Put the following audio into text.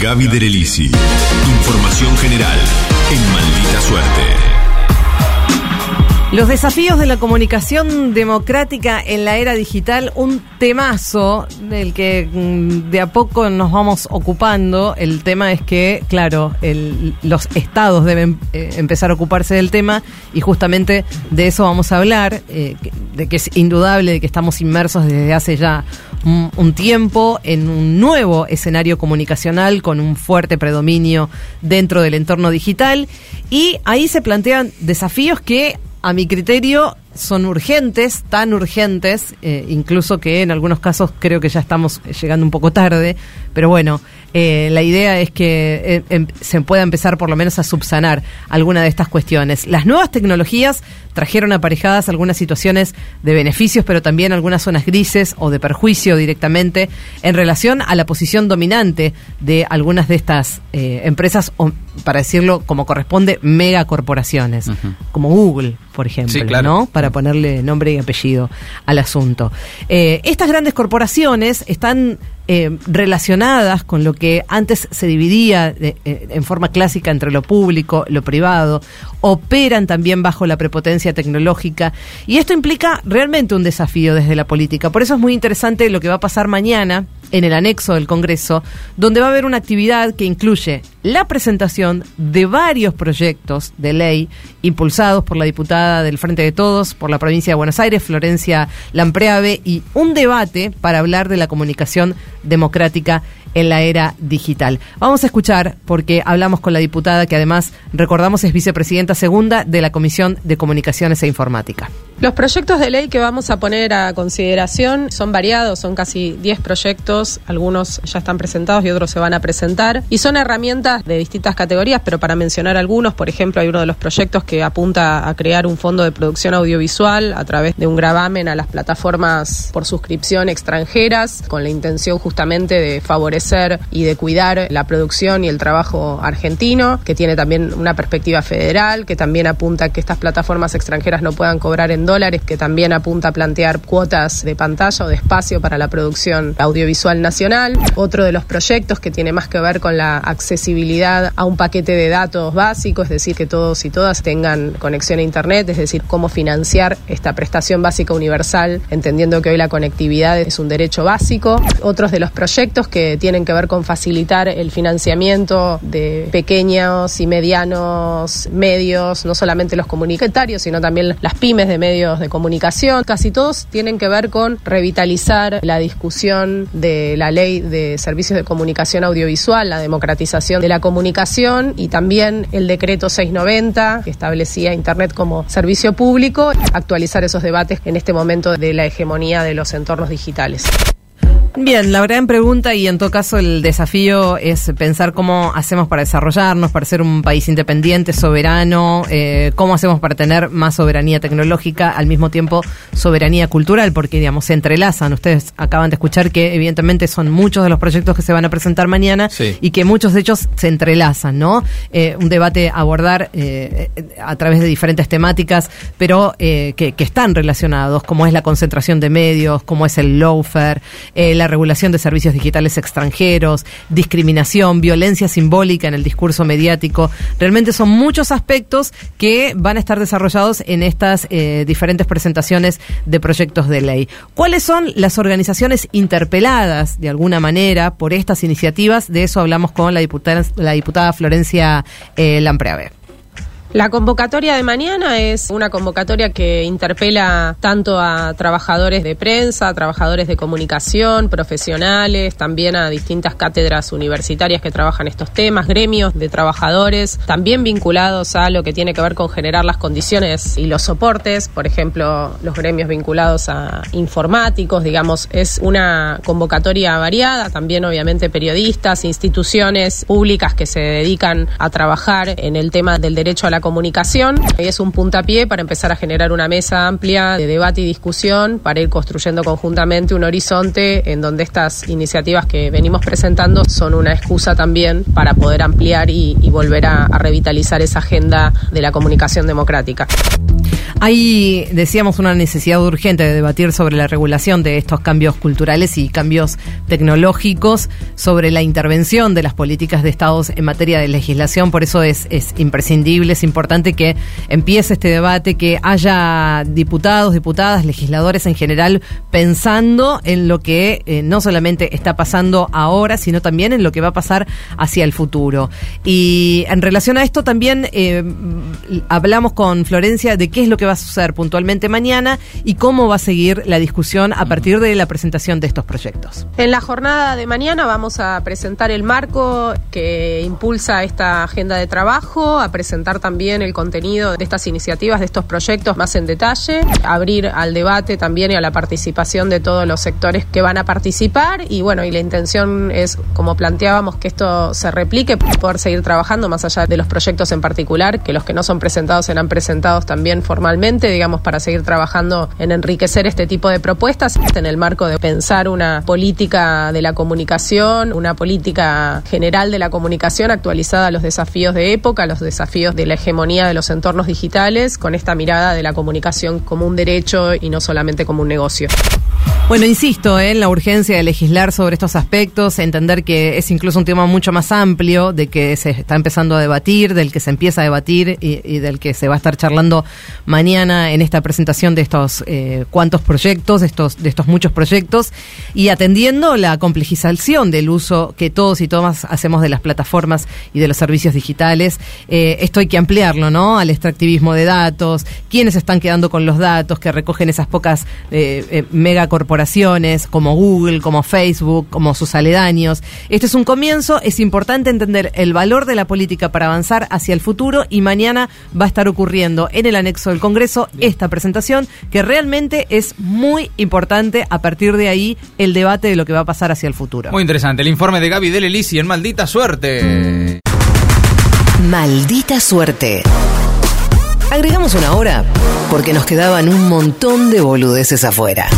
Gaby Derelisi. Información general en Maldita Suerte. Los desafíos de la comunicación democrática en la era digital, un temazo del que mm, de a poco nos vamos ocupando. El tema es que, claro, los estados deben eh, empezar a ocuparse del tema y justamente de eso vamos a hablar, eh, de que es indudable de que estamos inmersos desde hace ya un, un tiempo en un nuevo escenario comunicacional con un fuerte predominio dentro del entorno digital. Y ahí se plantean desafíos que a mi criterio son urgentes, tan urgentes, eh, incluso que en algunos casos creo que ya estamos llegando un poco tarde, pero bueno, eh, la idea es que eh, em- se pueda empezar por lo menos a subsanar alguna de estas cuestiones. Las nuevas tecnologías trajeron aparejadas algunas situaciones de beneficios, pero también algunas zonas grises o de perjuicio directamente en relación a la posición dominante de algunas de estas empresas, o, para decirlo como corresponde, megacorporaciones, como Google, por ejemplo, Sí, claro. ¿no? Para ponerle nombre y apellido al asunto. Eh, estas grandes corporaciones están eh, relacionadas con lo que antes se dividía de- eh, en forma clásica entre lo público, lo privado, operan también bajo la prepotencia tecnológica y esto implica realmente un desafío desde la política. Por eso es muy interesante lo que va a pasar mañana en el anexo del Congreso, donde va a haber una actividad que incluye la presentación de varios proyectos de ley impulsados por la diputada del Frente de Todos por la provincia de Buenos Aires, Florencia Lampreave, y un debate para hablar de la comunicación democrática en la era digital. Vamos a escuchar, porque hablamos con la diputada que además, recordamos, es vicepresidenta segunda de la Comisión de Comunicaciones e Informática. Los proyectos de ley que vamos a poner a consideración son variados, son casi 10 proyectos, algunos ya están presentados y otros se van a presentar, y son herramientas de distintas categorías, pero para mencionar algunos, por ejemplo, hay uno de los proyectos que apunta a crear un fondo de producción audiovisual a través de un gravamen a las plataformas por suscripción extranjeras, con la intención justamente de favorecer y de cuidar la producción y el trabajo argentino, que tiene también una perspectiva federal, que también apunta a que estas plataformas extranjeras no puedan cobrar en dólares, que también apunta a plantear cuotas de pantalla o de espacio para la producción audiovisual nacional. Otro de los proyectos que tiene más que ver con la accesibilidad a un paquete de datos básico, es decir, que todos y todas tengan conexión a Internet, es decir, cómo financiar esta prestación básica universal, entendiendo que hoy la conectividad es un derecho básico. Otros de los proyectos que tienen que ver con facilitar el financiamiento de pequeños y medianos medios, no solamente los comunitarios, sino también las pymes de medios de comunicación. Casi todos tienen que ver con revitalizar la discusión de la ley de servicios de comunicación audiovisual, la democratización de la comunicación y también el decreto 690 que establecía Internet como servicio público, actualizar esos debates en este momento de la hegemonía de los entornos digitales. Bien, la gran pregunta y en todo caso el desafío es pensar cómo hacemos para desarrollarnos, para ser un país independiente, soberano, eh, cómo hacemos para tener más soberanía tecnológica, al mismo tiempo soberanía cultural, porque digamos se entrelazan. Ustedes acaban de escuchar que evidentemente son muchos de los proyectos que se van a presentar mañana Sí. y que muchos de ellos se entrelazan, ¿no? Eh, un debate a abordar eh, a través de diferentes temáticas, pero eh, que, que están relacionados, como es la concentración de medios, como es el lawfare, eh, la regulación de servicios digitales extranjeros, discriminación, violencia simbólica en el discurso mediático. Realmente son muchos aspectos que van a estar desarrollados en estas eh, diferentes presentaciones de proyectos de ley. ¿Cuáles son las organizaciones interpeladas de alguna manera por estas iniciativas? De eso hablamos con la diputada, la diputada Florencia eh. La convocatoria de mañana es una convocatoria que interpela tanto a trabajadores de prensa, a trabajadores de comunicación, profesionales, también a distintas cátedras universitarias que trabajan estos temas, gremios de trabajadores, también vinculados a lo que tiene que ver con generar las condiciones y los soportes, por ejemplo, los gremios vinculados a informáticos, digamos, es una convocatoria variada, también obviamente periodistas, instituciones públicas que se dedican a trabajar en el tema del derecho a la comunicación. Y es un puntapié para empezar a generar una mesa amplia de debate y discusión para ir construyendo conjuntamente un horizonte en donde estas iniciativas que venimos presentando son una excusa también para poder ampliar y, volver a revitalizar esa agenda de la comunicación democrática. Hay, decíamos, una necesidad urgente de debatir sobre la regulación de estos cambios culturales y cambios tecnológicos, sobre la intervención de las políticas de Estados en materia de legislación. Por eso es, es imprescindible, es importante que empiece este debate, que haya diputados, diputadas, legisladores en general pensando en lo que eh, no solamente está pasando ahora, sino también en lo que va a pasar hacia el futuro. Y en relación a esto también eh, hablamos con Florencia de qué es lo que va a suceder puntualmente mañana y cómo va a seguir la discusión a partir de la presentación de estos proyectos. En la jornada de mañana vamos a presentar el marco que impulsa esta agenda de trabajo, a presentar también el contenido de estas iniciativas, de estos proyectos más en detalle, abrir al debate también y a la participación de todos los sectores que van a participar y bueno, y la intención es, como planteábamos, que esto se replique, poder seguir trabajando más allá de los proyectos en particular, que los que no son presentados serán presentados también formalmente digamos, para seguir trabajando en enriquecer este tipo de propuestas en el marco de pensar una política de la comunicación, una política general de la comunicación actualizada a los desafíos de época, los desafíos de la hegemonía de los entornos digitales, con esta mirada de la comunicación como un derecho y no solamente como un negocio. Bueno, insisto ¿eh? en la urgencia de legislar sobre estos aspectos, entender que es incluso un tema mucho más amplio, de que se está empezando a debatir, del que se empieza a debatir y, del que se va a estar charlando mañana en esta presentación de estos eh, cuantos proyectos, de estos, de estos muchos proyectos, y atendiendo la complejización del uso que todos y todas hacemos de las plataformas y de los servicios digitales. Eh, esto hay que ampliarlo, ¿no? Al extractivismo de datos, quiénes están quedando con los datos que recogen esas pocas mega corporaciones como Google, como Facebook, como sus aledaños. Este es un comienzo, es importante entender el valor de la política para avanzar hacia el futuro y mañana va a estar ocurriendo en el anexo del Congreso esta presentación que realmente es muy importante a partir de ahí el debate de lo que va a pasar hacia el futuro. Muy interesante, el informe de Gaby Delelisi en Maldita Suerte. Maldita Suerte. Agregamos una hora porque nos quedaban un montón de boludeces afuera.